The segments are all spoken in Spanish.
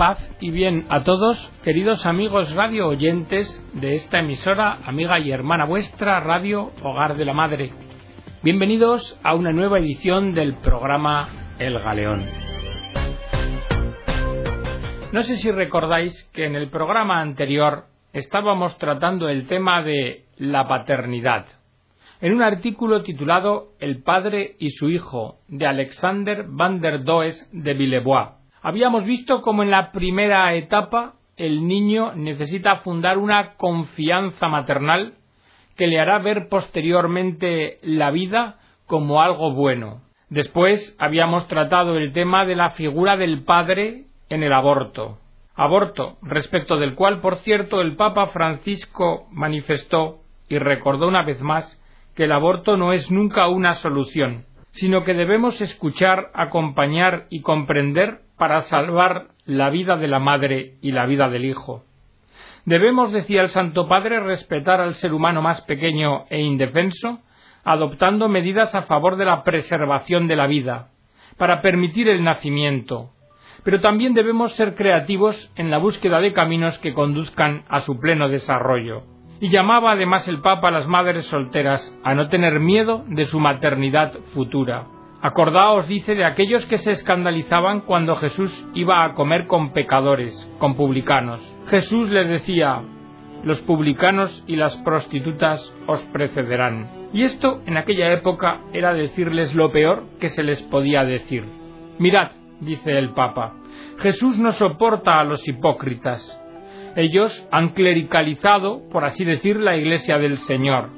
paz y bien a todos, queridos amigos radio oyentes de esta emisora, amiga y hermana vuestra, Radio Hogar de la Madre. Bienvenidos a una nueva edición del programa El Galeón. No sé si recordáis que en el programa anterior estábamos tratando el tema de la paternidad en un artículo titulado El padre y su hijo de Alexander van der Does de Villebois. Habíamos visto cómo en la primera etapa el niño necesita fundar una confianza maternal que le hará ver posteriormente la vida como algo bueno. Después habíamos tratado el tema de la figura del padre en el aborto. Aborto, respecto del cual, por cierto, el Papa Francisco manifestó y recordó una vez más que el aborto no es nunca una solución, sino que debemos escuchar, acompañar y comprender para salvar la vida de la madre y la vida del hijo. Debemos, decía el Santo Padre, respetar al ser humano más pequeño e indefenso, adoptando medidas a favor de la preservación de la vida, para permitir el nacimiento. Pero también debemos ser creativos en la búsqueda de caminos que conduzcan a su pleno desarrollo y llamaba además el Papa a las madres solteras a no tener miedo de su maternidad futura. Acordaos, dice, de aquellos que se escandalizaban cuando Jesús iba a comer con pecadores, con publicanos. Jesús les decía, los publicanos y las prostitutas os precederán. Y esto en aquella época era decirles lo peor que se les podía decir. Mirad, dice el Papa, Jesús no soporta a los hipócritas, ellos han clericalizado, por así decir, la Iglesia del Señor.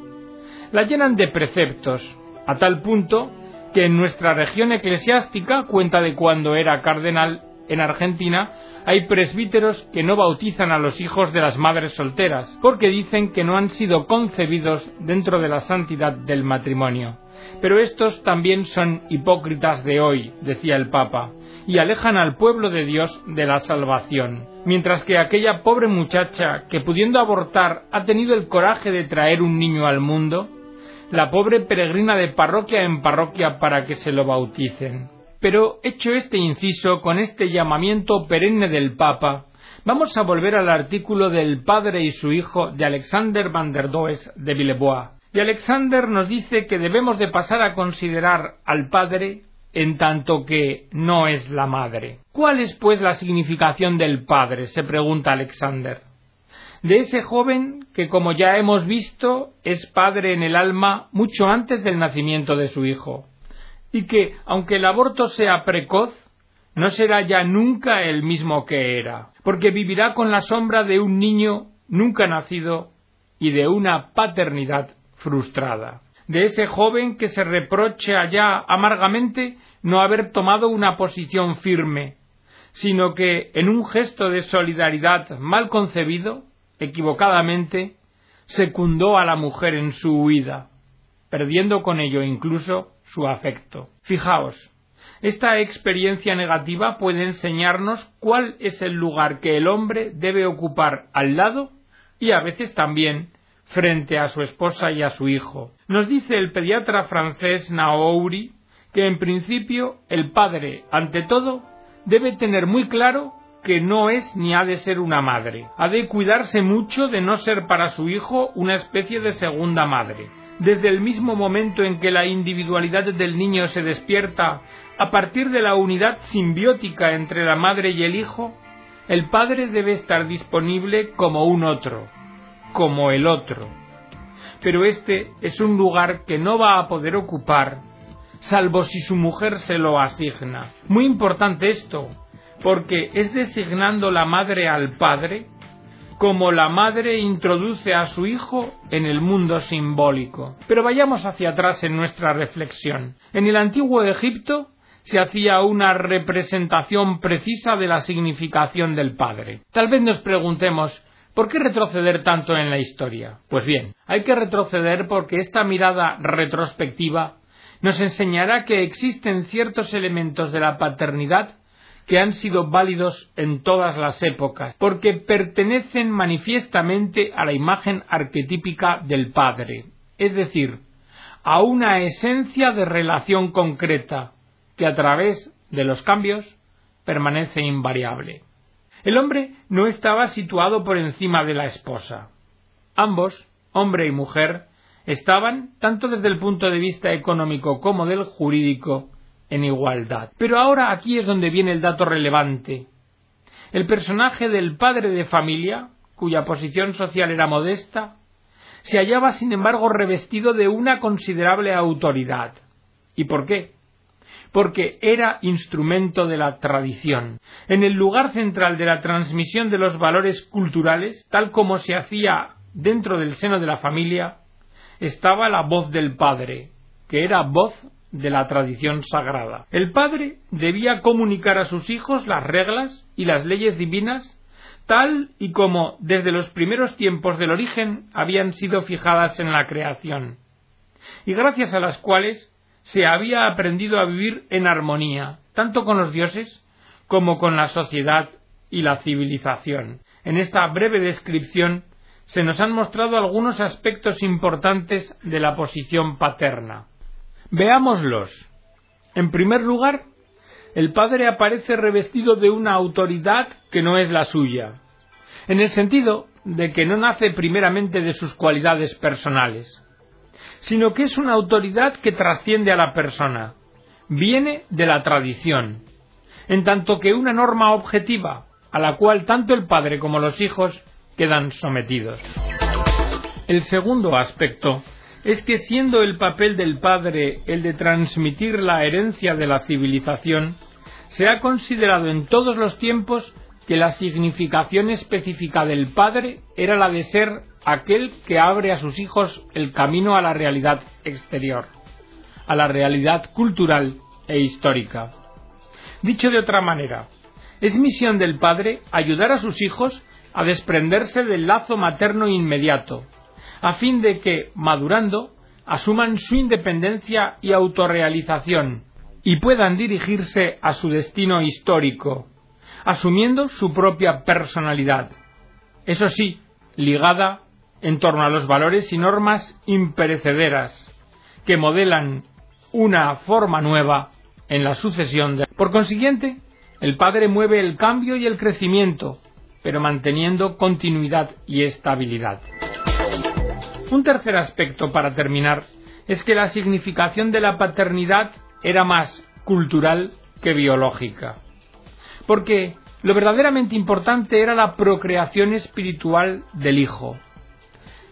La llenan de preceptos, a tal punto que en nuestra región eclesiástica, cuenta de cuando era cardenal en Argentina, hay presbíteros que no bautizan a los hijos de las madres solteras, porque dicen que no han sido concebidos dentro de la santidad del matrimonio. Pero estos también son hipócritas de hoy, decía el Papa, y alejan al pueblo de Dios de la salvación. Mientras que aquella pobre muchacha que pudiendo abortar ha tenido el coraje de traer un niño al mundo, la pobre peregrina de parroquia en parroquia para que se lo bauticen. Pero hecho este inciso con este llamamiento perenne del Papa, vamos a volver al artículo del padre y su hijo de Alexander van der Does de Villebois. Y Alexander nos dice que debemos de pasar a considerar al padre en tanto que no es la madre. ¿Cuál es, pues, la significación del padre? se pregunta Alexander. De ese joven que, como ya hemos visto, es padre en el alma mucho antes del nacimiento de su hijo, y que, aunque el aborto sea precoz, no será ya nunca el mismo que era, porque vivirá con la sombra de un niño nunca nacido y de una paternidad frustrada. De ese joven que se reproche allá amargamente no haber tomado una posición firme, sino que en un gesto de solidaridad mal concebido, equivocadamente, secundó a la mujer en su huida, perdiendo con ello incluso su afecto. Fijaos, esta experiencia negativa puede enseñarnos cuál es el lugar que el hombre debe ocupar al lado y a veces también frente a su esposa y a su hijo. Nos dice el pediatra francés Naouri que en principio el padre, ante todo, debe tener muy claro que no es ni ha de ser una madre. Ha de cuidarse mucho de no ser para su hijo una especie de segunda madre. Desde el mismo momento en que la individualidad del niño se despierta a partir de la unidad simbiótica entre la madre y el hijo, el padre debe estar disponible como un otro, como el otro. Pero este es un lugar que no va a poder ocupar salvo si su mujer se lo asigna. Muy importante esto, porque es designando la madre al padre como la madre introduce a su hijo en el mundo simbólico. Pero vayamos hacia atrás en nuestra reflexión. En el antiguo Egipto se hacía una representación precisa de la significación del padre. Tal vez nos preguntemos ¿Por qué retroceder tanto en la historia? Pues bien, hay que retroceder porque esta mirada retrospectiva nos enseñará que existen ciertos elementos de la paternidad que han sido válidos en todas las épocas, porque pertenecen manifiestamente a la imagen arquetípica del Padre, es decir, a una esencia de relación concreta que a través de los cambios permanece invariable. El hombre no estaba situado por encima de la esposa. Ambos, hombre y mujer, estaban, tanto desde el punto de vista económico como del jurídico, en igualdad. Pero ahora aquí es donde viene el dato relevante. El personaje del padre de familia, cuya posición social era modesta, se hallaba sin embargo revestido de una considerable autoridad. ¿Y por qué? Porque era instrumento de la tradición. En el lugar central de la transmisión de los valores culturales, tal como se hacía dentro del seno de la familia, estaba la voz del padre, que era voz de la tradición sagrada. El padre debía comunicar a sus hijos las reglas y las leyes divinas tal y como desde los primeros tiempos del origen habían sido fijadas en la creación, y gracias a las cuales se había aprendido a vivir en armonía, tanto con los dioses como con la sociedad y la civilización. En esta breve descripción se nos han mostrado algunos aspectos importantes de la posición paterna. Veámoslos. En primer lugar, el padre aparece revestido de una autoridad que no es la suya, en el sentido de que no nace primeramente de sus cualidades personales, sino que es una autoridad que trasciende a la persona, viene de la tradición, en tanto que una norma objetiva a la cual tanto el padre como los hijos quedan sometidos. El segundo aspecto es que siendo el papel del padre el de transmitir la herencia de la civilización, se ha considerado en todos los tiempos que la significación específica del padre era la de ser aquel que abre a sus hijos el camino a la realidad exterior, a la realidad cultural e histórica. Dicho de otra manera, es misión del padre ayudar a sus hijos a desprenderse del lazo materno inmediato, a fin de que, madurando, asuman su independencia y autorrealización, y puedan dirigirse a su destino histórico, asumiendo su propia personalidad, eso sí, ligada en torno a los valores y normas imperecederas que modelan una forma nueva en la sucesión de... Por consiguiente, el padre mueve el cambio y el crecimiento, pero manteniendo continuidad y estabilidad. Un tercer aspecto para terminar es que la significación de la paternidad era más cultural que biológica. Porque lo verdaderamente importante era la procreación espiritual del hijo.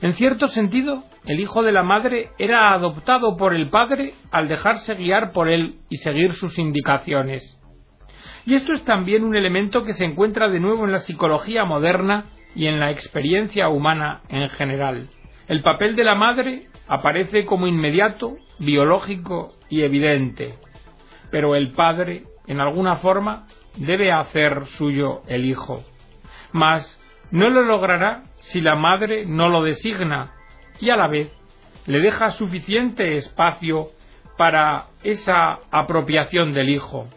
En cierto sentido, el hijo de la madre era adoptado por el padre al dejarse guiar por él y seguir sus indicaciones. Y esto es también un elemento que se encuentra de nuevo en la psicología moderna y en la experiencia humana en general. El papel de la madre aparece como inmediato, biológico y evidente, pero el padre, en alguna forma, debe hacer suyo el hijo. Mas no lo logrará si la madre no lo designa y a la vez le deja suficiente espacio para esa apropiación del hijo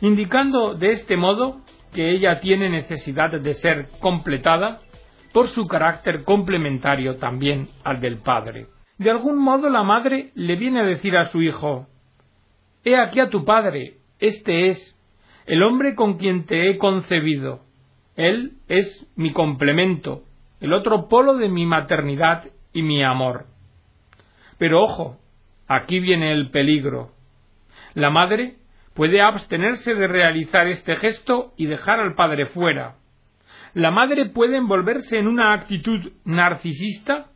indicando de este modo que ella tiene necesidad de ser completada por su carácter complementario también al del padre. De algún modo la madre le viene a decir a su hijo He aquí a tu padre, este es el hombre con quien te he concebido. Él es mi complemento, el otro polo de mi maternidad y mi amor. Pero ojo, aquí viene el peligro. La madre puede abstenerse de realizar este gesto y dejar al padre fuera. La madre puede envolverse en una actitud narcisista,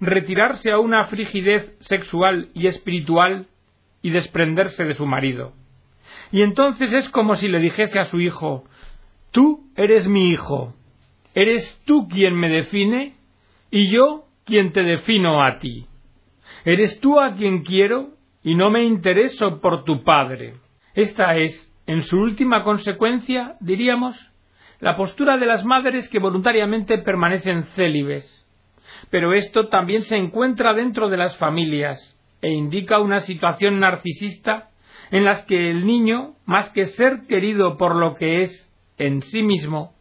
retirarse a una frigidez sexual y espiritual y desprenderse de su marido. Y entonces es como si le dijese a su hijo Tú eres mi hijo, eres tú quien me define y yo quien te defino a ti. Eres tú a quien quiero y no me intereso por tu padre. Esta es, en su última consecuencia, diríamos, la postura de las madres que voluntariamente permanecen célibes. Pero esto también se encuentra dentro de las familias e indica una situación narcisista en la que el niño, más que ser querido por lo que es en sí mismo,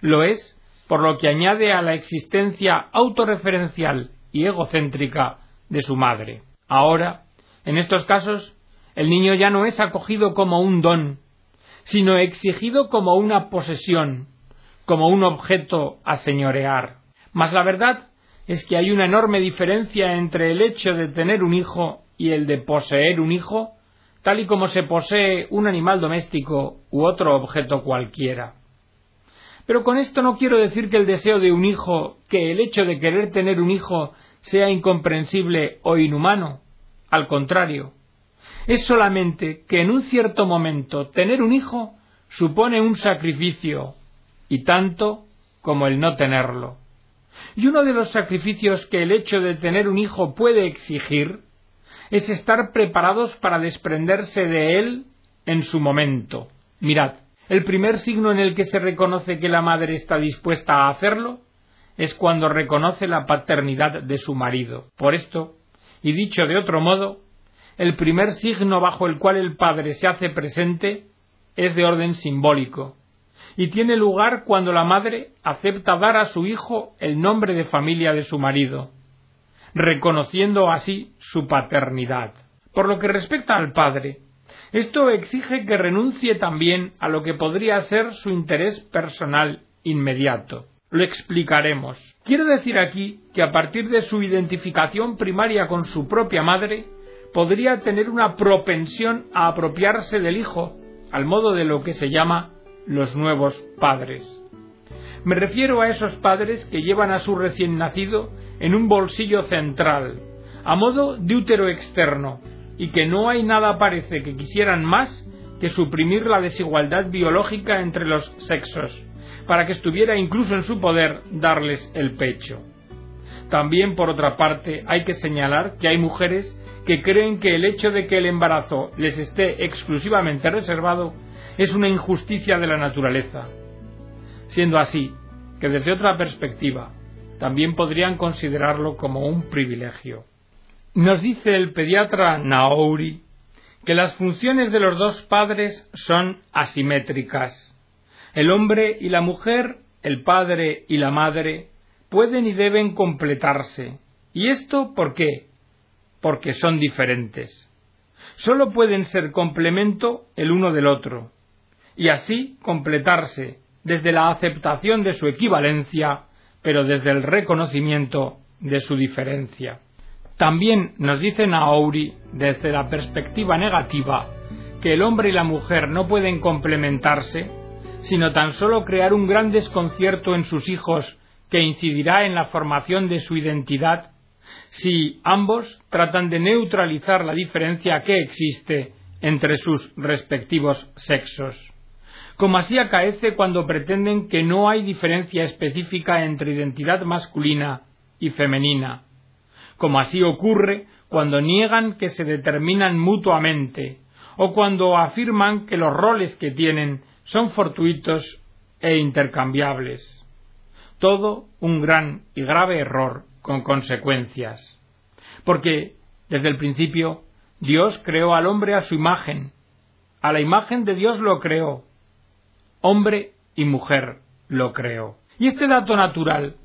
lo es por lo que añade a la existencia autorreferencial y egocéntrica de su madre. Ahora, en estos casos, el niño ya no es acogido como un don, sino exigido como una posesión, como un objeto a señorear. Mas la verdad es que hay una enorme diferencia entre el hecho de tener un hijo y el de poseer un hijo, tal y como se posee un animal doméstico u otro objeto cualquiera. Pero con esto no quiero decir que el deseo de un hijo, que el hecho de querer tener un hijo sea incomprensible o inhumano. Al contrario, es solamente que en un cierto momento tener un hijo supone un sacrificio, y tanto como el no tenerlo. Y uno de los sacrificios que el hecho de tener un hijo puede exigir es estar preparados para desprenderse de él en su momento. Mirad, el primer signo en el que se reconoce que la madre está dispuesta a hacerlo es cuando reconoce la paternidad de su marido. Por esto, y dicho de otro modo, el primer signo bajo el cual el padre se hace presente es de orden simbólico, y tiene lugar cuando la madre acepta dar a su hijo el nombre de familia de su marido, reconociendo así su paternidad. Por lo que respecta al padre, esto exige que renuncie también a lo que podría ser su interés personal inmediato. Lo explicaremos. Quiero decir aquí que a partir de su identificación primaria con su propia madre, podría tener una propensión a apropiarse del hijo, al modo de lo que se llama los nuevos padres. Me refiero a esos padres que llevan a su recién nacido en un bolsillo central, a modo de útero externo, y que no hay nada parece que quisieran más que suprimir la desigualdad biológica entre los sexos, para que estuviera incluso en su poder darles el pecho. También, por otra parte, hay que señalar que hay mujeres que creen que el hecho de que el embarazo les esté exclusivamente reservado es una injusticia de la naturaleza, siendo así que desde otra perspectiva también podrían considerarlo como un privilegio. Nos dice el pediatra Naouri que las funciones de los dos padres son asimétricas. El hombre y la mujer, el padre y la madre, pueden y deben completarse. ¿Y esto por qué? Porque son diferentes. Solo pueden ser complemento el uno del otro y así completarse desde la aceptación de su equivalencia, pero desde el reconocimiento de su diferencia. También nos dice Naouri, desde la perspectiva negativa, que el hombre y la mujer no pueden complementarse, sino tan solo crear un gran desconcierto en sus hijos que incidirá en la formación de su identidad si ambos tratan de neutralizar la diferencia que existe entre sus respectivos sexos. Como así acaece cuando pretenden que no hay diferencia específica entre identidad masculina y femenina, como así ocurre cuando niegan que se determinan mutuamente, o cuando afirman que los roles que tienen son fortuitos e intercambiables. Todo un gran y grave error con consecuencias. Porque, desde el principio, Dios creó al hombre a su imagen. A la imagen de Dios lo creó, hombre y mujer lo creó. Y este dato natural,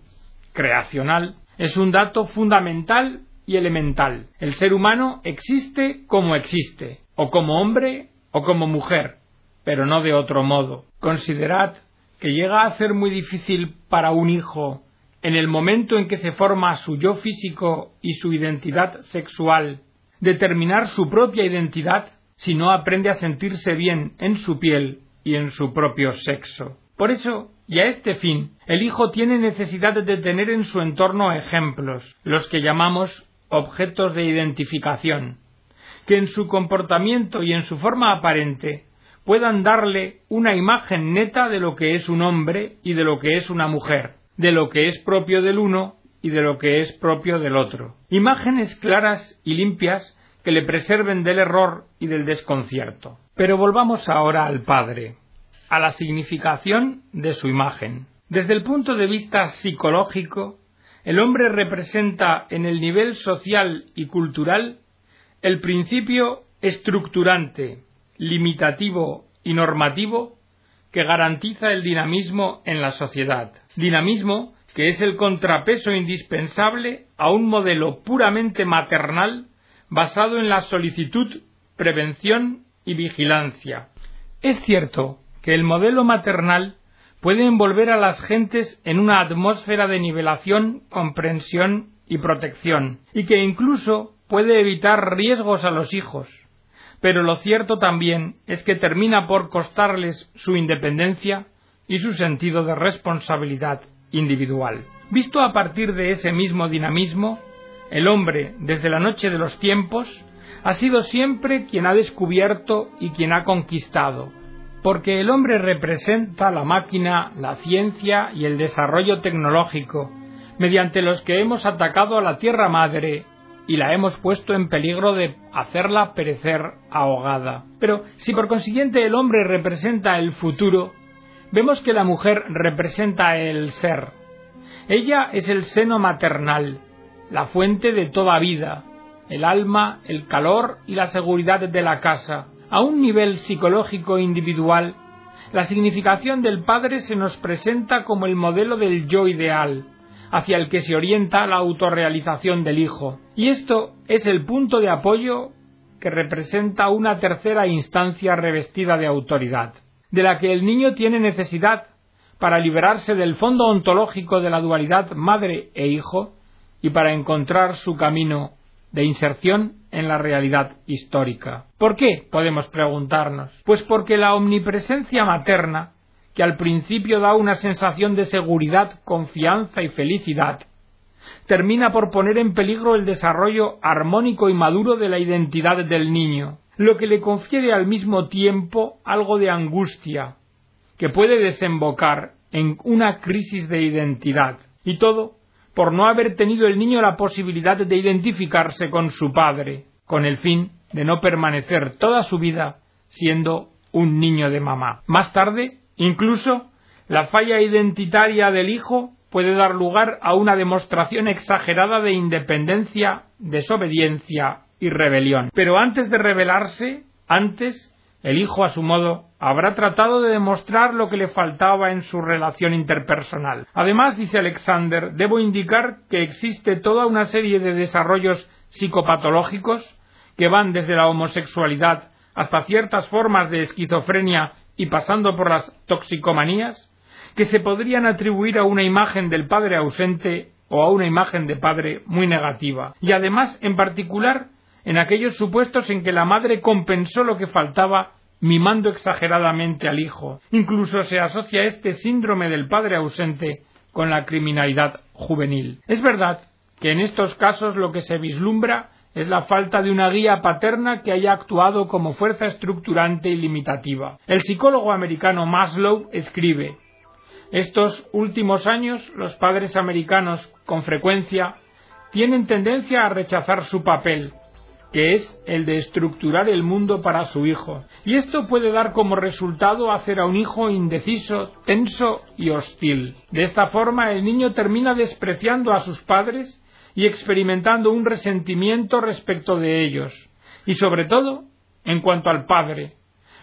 creacional, es un dato fundamental y elemental. El ser humano existe como existe, o como hombre o como mujer, pero no de otro modo. Considerad que llega a ser muy difícil para un hijo, en el momento en que se forma su yo físico y su identidad sexual, determinar su propia identidad si no aprende a sentirse bien en su piel y en su propio sexo. Por eso, y a este fin, el hijo tiene necesidad de tener en su entorno ejemplos, los que llamamos objetos de identificación, que en su comportamiento y en su forma aparente puedan darle una imagen neta de lo que es un hombre y de lo que es una mujer, de lo que es propio del uno y de lo que es propio del otro. Imágenes claras y limpias que le preserven del error y del desconcierto. Pero volvamos ahora al Padre, a la significación de su imagen. Desde el punto de vista psicológico, el hombre representa en el nivel social y cultural el principio estructurante, limitativo y normativo que garantiza el dinamismo en la sociedad. Dinamismo que es el contrapeso indispensable a un modelo puramente maternal basado en la solicitud, prevención y vigilancia. Es cierto que el modelo maternal puede envolver a las gentes en una atmósfera de nivelación, comprensión y protección, y que incluso puede evitar riesgos a los hijos. Pero lo cierto también es que termina por costarles su independencia y su sentido de responsabilidad individual. Visto a partir de ese mismo dinamismo, el hombre, desde la noche de los tiempos, ha sido siempre quien ha descubierto y quien ha conquistado, porque el hombre representa la máquina, la ciencia y el desarrollo tecnológico, mediante los que hemos atacado a la Tierra Madre y la hemos puesto en peligro de hacerla perecer ahogada. Pero si por consiguiente el hombre representa el futuro, vemos que la mujer representa el ser. Ella es el seno maternal, la fuente de toda vida, el alma, el calor y la seguridad de la casa. A un nivel psicológico individual, la significación del padre se nos presenta como el modelo del yo ideal, hacia el que se orienta la autorrealización del hijo. Y esto es el punto de apoyo que representa una tercera instancia revestida de autoridad, de la que el niño tiene necesidad para liberarse del fondo ontológico de la dualidad madre e hijo y para encontrar su camino de inserción en la realidad histórica. ¿Por qué? podemos preguntarnos. Pues porque la omnipresencia materna, que al principio da una sensación de seguridad, confianza y felicidad, termina por poner en peligro el desarrollo armónico y maduro de la identidad del niño, lo que le confiere al mismo tiempo algo de angustia, que puede desembocar en una crisis de identidad, y todo por no haber tenido el niño la posibilidad de identificarse con su padre, con el fin de no permanecer toda su vida siendo un niño de mamá. Más tarde, incluso, la falla identitaria del hijo puede dar lugar a una demostración exagerada de independencia, desobediencia y rebelión. Pero antes de rebelarse, antes el hijo, a su modo, habrá tratado de demostrar lo que le faltaba en su relación interpersonal. Además, dice Alexander, debo indicar que existe toda una serie de desarrollos psicopatológicos que van desde la homosexualidad hasta ciertas formas de esquizofrenia y pasando por las toxicomanías, que se podrían atribuir a una imagen del padre ausente o a una imagen de padre muy negativa. Y además, en particular, en aquellos supuestos en que la madre compensó lo que faltaba mimando exageradamente al hijo. Incluso se asocia este síndrome del padre ausente con la criminalidad juvenil. Es verdad que en estos casos lo que se vislumbra es la falta de una guía paterna que haya actuado como fuerza estructurante y limitativa. El psicólogo americano Maslow escribe Estos últimos años los padres americanos con frecuencia tienen tendencia a rechazar su papel, que es el de estructurar el mundo para su hijo. Y esto puede dar como resultado hacer a un hijo indeciso, tenso y hostil. De esta forma el niño termina despreciando a sus padres y experimentando un resentimiento respecto de ellos, y sobre todo en cuanto al padre,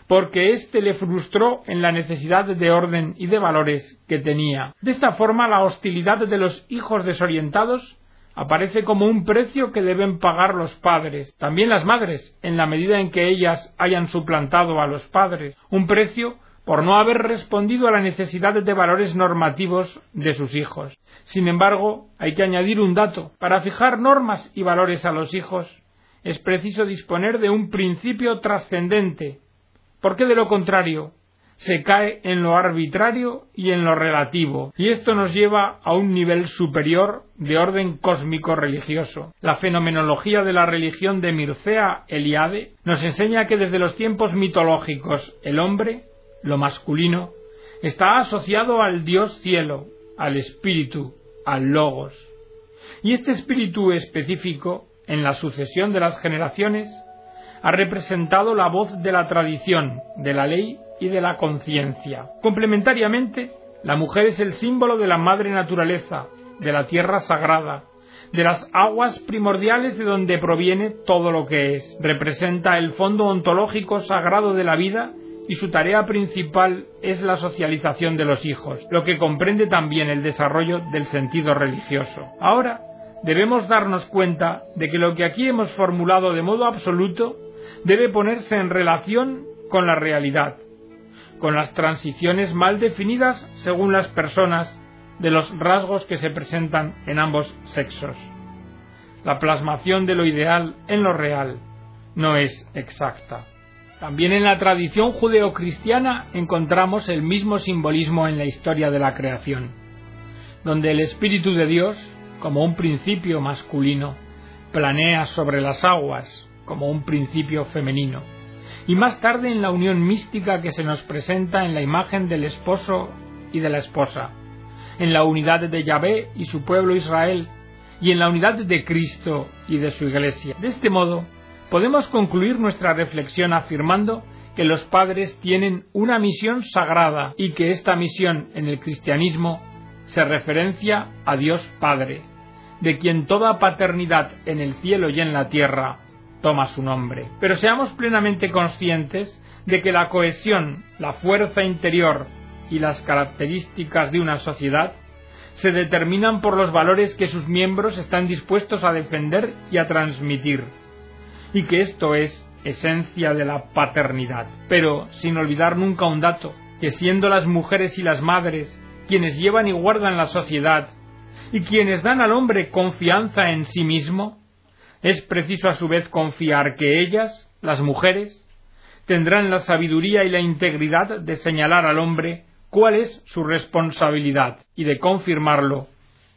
porque éste le frustró en la necesidad de orden y de valores que tenía. De esta forma la hostilidad de los hijos desorientados aparece como un precio que deben pagar los padres, también las madres, en la medida en que ellas hayan suplantado a los padres, un precio por no haber respondido a la necesidad de valores normativos de sus hijos. Sin embargo, hay que añadir un dato. Para fijar normas y valores a los hijos, es preciso disponer de un principio trascendente, porque de lo contrario, se cae en lo arbitrario y en lo relativo, y esto nos lleva a un nivel superior de orden cósmico religioso. La fenomenología de la religión de Mircea Eliade nos enseña que desde los tiempos mitológicos el hombre, lo masculino, está asociado al Dios cielo, al espíritu, al logos. Y este espíritu específico, en la sucesión de las generaciones, ha representado la voz de la tradición, de la ley y de la conciencia. Complementariamente, la mujer es el símbolo de la madre naturaleza, de la tierra sagrada, de las aguas primordiales de donde proviene todo lo que es. Representa el fondo ontológico sagrado de la vida y su tarea principal es la socialización de los hijos, lo que comprende también el desarrollo del sentido religioso. Ahora debemos darnos cuenta de que lo que aquí hemos formulado de modo absoluto debe ponerse en relación con la realidad, con las transiciones mal definidas según las personas de los rasgos que se presentan en ambos sexos. La plasmación de lo ideal en lo real no es exacta. También en la tradición judeocristiana encontramos el mismo simbolismo en la historia de la creación, donde el Espíritu de Dios, como un principio masculino, planea sobre las aguas, como un principio femenino, y más tarde en la unión mística que se nos presenta en la imagen del esposo y de la esposa, en la unidad de Yahvé y su pueblo Israel, y en la unidad de Cristo y de su Iglesia. De este modo, podemos concluir nuestra reflexión afirmando que los padres tienen una misión sagrada y que esta misión en el cristianismo se referencia a Dios Padre, de quien toda paternidad en el cielo y en la tierra toma su nombre. Pero seamos plenamente conscientes de que la cohesión, la fuerza interior y las características de una sociedad se determinan por los valores que sus miembros están dispuestos a defender y a transmitir, y que esto es esencia de la paternidad. Pero sin olvidar nunca un dato, que siendo las mujeres y las madres quienes llevan y guardan la sociedad, y quienes dan al hombre confianza en sí mismo, es preciso a su vez confiar que ellas, las mujeres, tendrán la sabiduría y la integridad de señalar al hombre cuál es su responsabilidad y de confirmarlo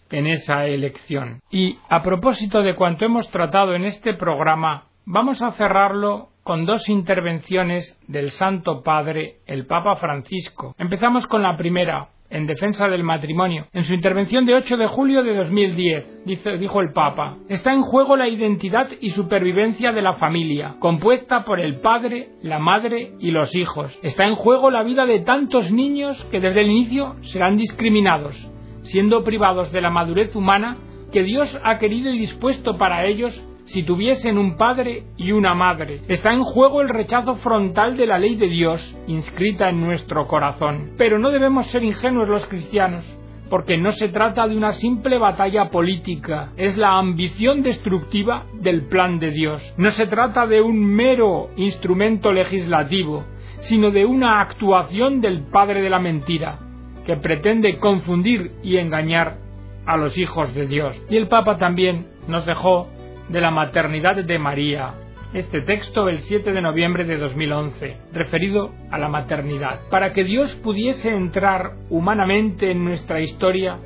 en esa elección. Y a propósito de cuanto hemos tratado en este programa, vamos a cerrarlo con dos intervenciones del Santo Padre, el Papa Francisco. Empezamos con la primera, en defensa del matrimonio. En su intervención de 8 de julio de 2010, dijo el Papa, está en juego la identidad y supervivencia de la familia, compuesta por el padre, la madre y los hijos. Está en juego la vida de tantos niños que desde el inicio serán discriminados, siendo privados de la madurez humana que Dios ha querido y dispuesto para ellos si tuviesen un padre y una madre. Está en juego el rechazo frontal de la ley de Dios inscrita en nuestro corazón. Pero no debemos ser ingenuos los cristianos, porque no se trata de una simple batalla política, es la ambición destructiva del plan de Dios. No se trata de un mero instrumento legislativo, sino de una actuación del Padre de la Mentira, que pretende confundir y engañar a los hijos de Dios. Y el Papa también nos dejó de la maternidad de María. Este texto el 7 de noviembre de 2011, referido a la maternidad. Para que Dios pudiese entrar humanamente en nuestra historia,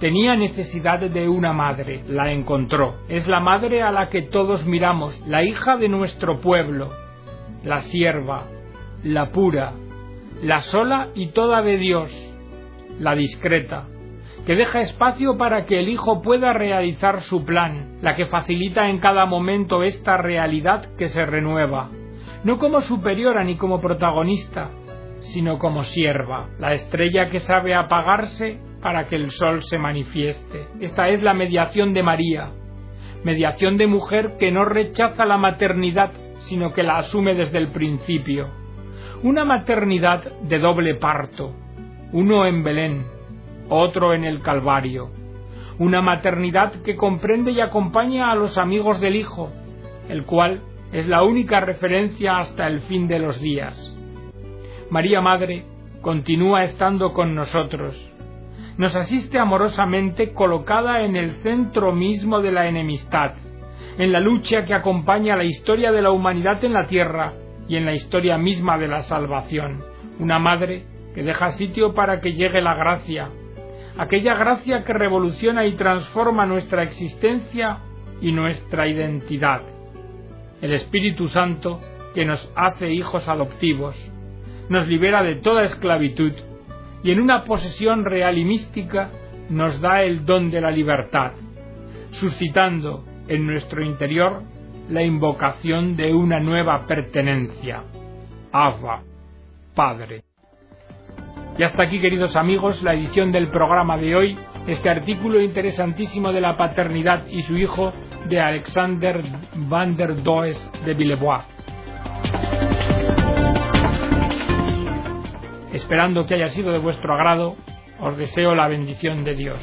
tenía necesidad de una madre. La encontró. Es la madre a la que todos miramos, la hija de nuestro pueblo, la sierva, la pura, la sola y toda de Dios, la discreta, que deja espacio para que el Hijo pueda realizar su plan, la que facilita en cada momento esta realidad que se renueva, no como superiora ni como protagonista, sino como sierva, la estrella que sabe apagarse para que el sol se manifieste. Esta es la mediación de María, mediación de mujer que no rechaza la maternidad, sino que la asume desde el principio. Una maternidad de doble parto, uno en Belén, otro en el Calvario, una maternidad que comprende y acompaña a los amigos del Hijo, el cual es la única referencia hasta el fin de los días. María Madre continúa estando con nosotros, nos asiste amorosamente colocada en el centro mismo de la enemistad, en la lucha que acompaña la historia de la humanidad en la tierra y en la historia misma de la salvación. Una madre que deja sitio para que llegue la gracia, aquella gracia que revoluciona y transforma nuestra existencia y nuestra identidad, el Espíritu Santo que nos hace hijos adoptivos, nos libera de toda esclavitud y en una posesión real y mística nos da el don de la libertad, suscitando en nuestro interior la invocación de una nueva pertenencia. Abba, Padre. Y hasta aquí, queridos amigos, la edición del programa de hoy, este artículo interesantísimo de la paternidad y su hijo de Alexander van der Does de Villebois. Esperando que haya sido de vuestro agrado, os deseo la bendición de Dios.